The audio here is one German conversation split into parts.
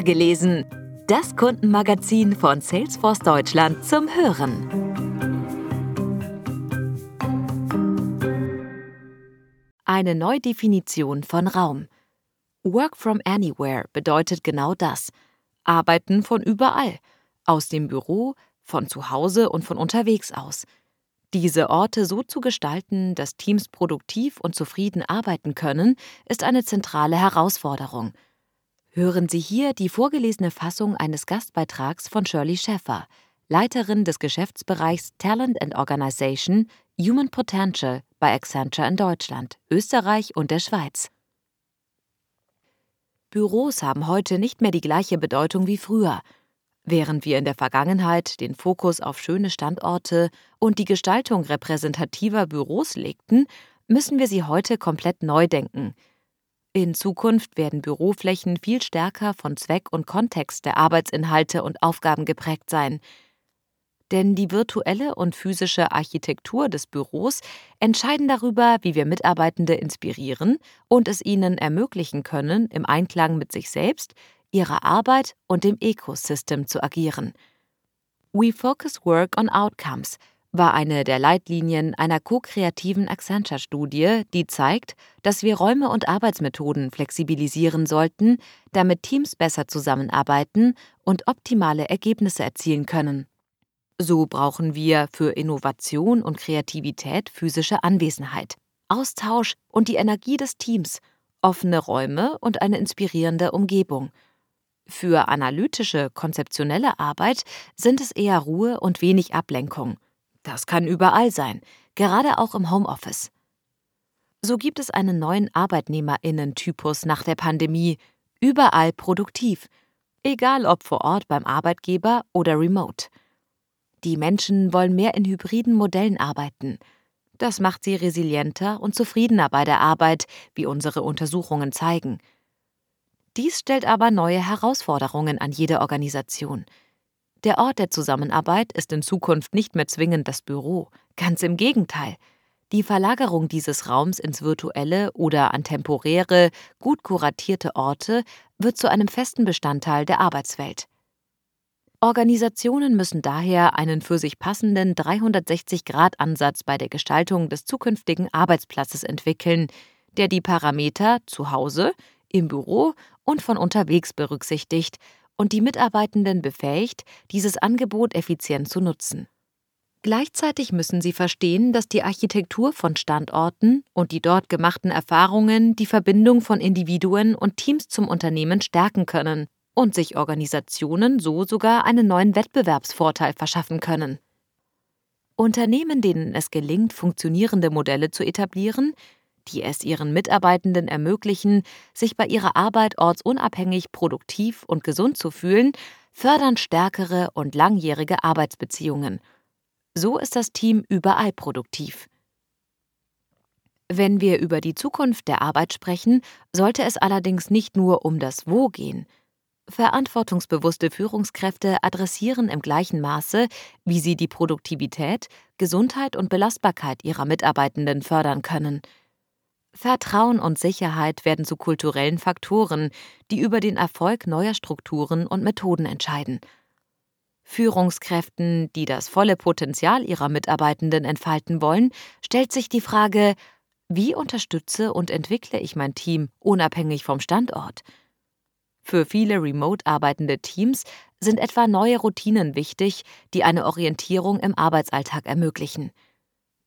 gelesen. Das Kundenmagazin von Salesforce Deutschland zum Hören. Eine Neudefinition von Raum. Work from Anywhere bedeutet genau das. Arbeiten von überall. Aus dem Büro, von zu Hause und von unterwegs aus. Diese Orte so zu gestalten, dass Teams produktiv und zufrieden arbeiten können, ist eine zentrale Herausforderung. Hören Sie hier die vorgelesene Fassung eines Gastbeitrags von Shirley Scheffer, Leiterin des Geschäftsbereichs Talent and Organization Human Potential bei Accenture in Deutschland, Österreich und der Schweiz. Büros haben heute nicht mehr die gleiche Bedeutung wie früher. Während wir in der Vergangenheit den Fokus auf schöne Standorte und die Gestaltung repräsentativer Büros legten, müssen wir sie heute komplett neu denken. In Zukunft werden Büroflächen viel stärker von Zweck und Kontext der Arbeitsinhalte und Aufgaben geprägt sein. Denn die virtuelle und physische Architektur des Büros entscheiden darüber, wie wir Mitarbeitende inspirieren und es ihnen ermöglichen können, im Einklang mit sich selbst, ihrer Arbeit und dem Ecosystem zu agieren. We Focus Work on Outcomes war eine der Leitlinien einer ko-kreativen Accenture-Studie, die zeigt, dass wir Räume und Arbeitsmethoden flexibilisieren sollten, damit Teams besser zusammenarbeiten und optimale Ergebnisse erzielen können. So brauchen wir für Innovation und Kreativität physische Anwesenheit, Austausch und die Energie des Teams, offene Räume und eine inspirierende Umgebung – für analytische, konzeptionelle Arbeit sind es eher Ruhe und wenig Ablenkung. Das kann überall sein, gerade auch im Homeoffice. So gibt es einen neuen Arbeitnehmerinnen-Typus nach der Pandemie, überall produktiv, egal ob vor Ort beim Arbeitgeber oder remote. Die Menschen wollen mehr in hybriden Modellen arbeiten. Das macht sie resilienter und zufriedener bei der Arbeit, wie unsere Untersuchungen zeigen. Dies stellt aber neue Herausforderungen an jede Organisation. Der Ort der Zusammenarbeit ist in Zukunft nicht mehr zwingend das Büro, ganz im Gegenteil. Die Verlagerung dieses Raums ins virtuelle oder an temporäre, gut kuratierte Orte wird zu einem festen Bestandteil der Arbeitswelt. Organisationen müssen daher einen für sich passenden 360-Grad-Ansatz bei der Gestaltung des zukünftigen Arbeitsplatzes entwickeln, der die Parameter zu Hause, im Büro und von unterwegs berücksichtigt und die Mitarbeitenden befähigt, dieses Angebot effizient zu nutzen. Gleichzeitig müssen sie verstehen, dass die Architektur von Standorten und die dort gemachten Erfahrungen die Verbindung von Individuen und Teams zum Unternehmen stärken können und sich Organisationen so sogar einen neuen Wettbewerbsvorteil verschaffen können. Unternehmen, denen es gelingt, funktionierende Modelle zu etablieren, die es ihren Mitarbeitenden ermöglichen, sich bei ihrer Arbeit ortsunabhängig produktiv und gesund zu fühlen, fördern stärkere und langjährige Arbeitsbeziehungen. So ist das Team überall produktiv. Wenn wir über die Zukunft der Arbeit sprechen, sollte es allerdings nicht nur um das Wo gehen. Verantwortungsbewusste Führungskräfte adressieren im gleichen Maße, wie sie die Produktivität, Gesundheit und Belastbarkeit ihrer Mitarbeitenden fördern können – Vertrauen und Sicherheit werden zu kulturellen Faktoren, die über den Erfolg neuer Strukturen und Methoden entscheiden. Führungskräften, die das volle Potenzial ihrer Mitarbeitenden entfalten wollen, stellt sich die Frage, wie unterstütze und entwickle ich mein Team unabhängig vom Standort? Für viele remote arbeitende Teams sind etwa neue Routinen wichtig, die eine Orientierung im Arbeitsalltag ermöglichen.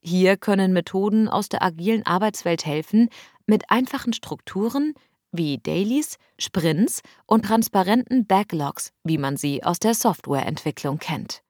Hier können Methoden aus der agilen Arbeitswelt helfen, mit einfachen Strukturen wie Dailies, Sprints und transparenten Backlogs, wie man sie aus der Softwareentwicklung kennt.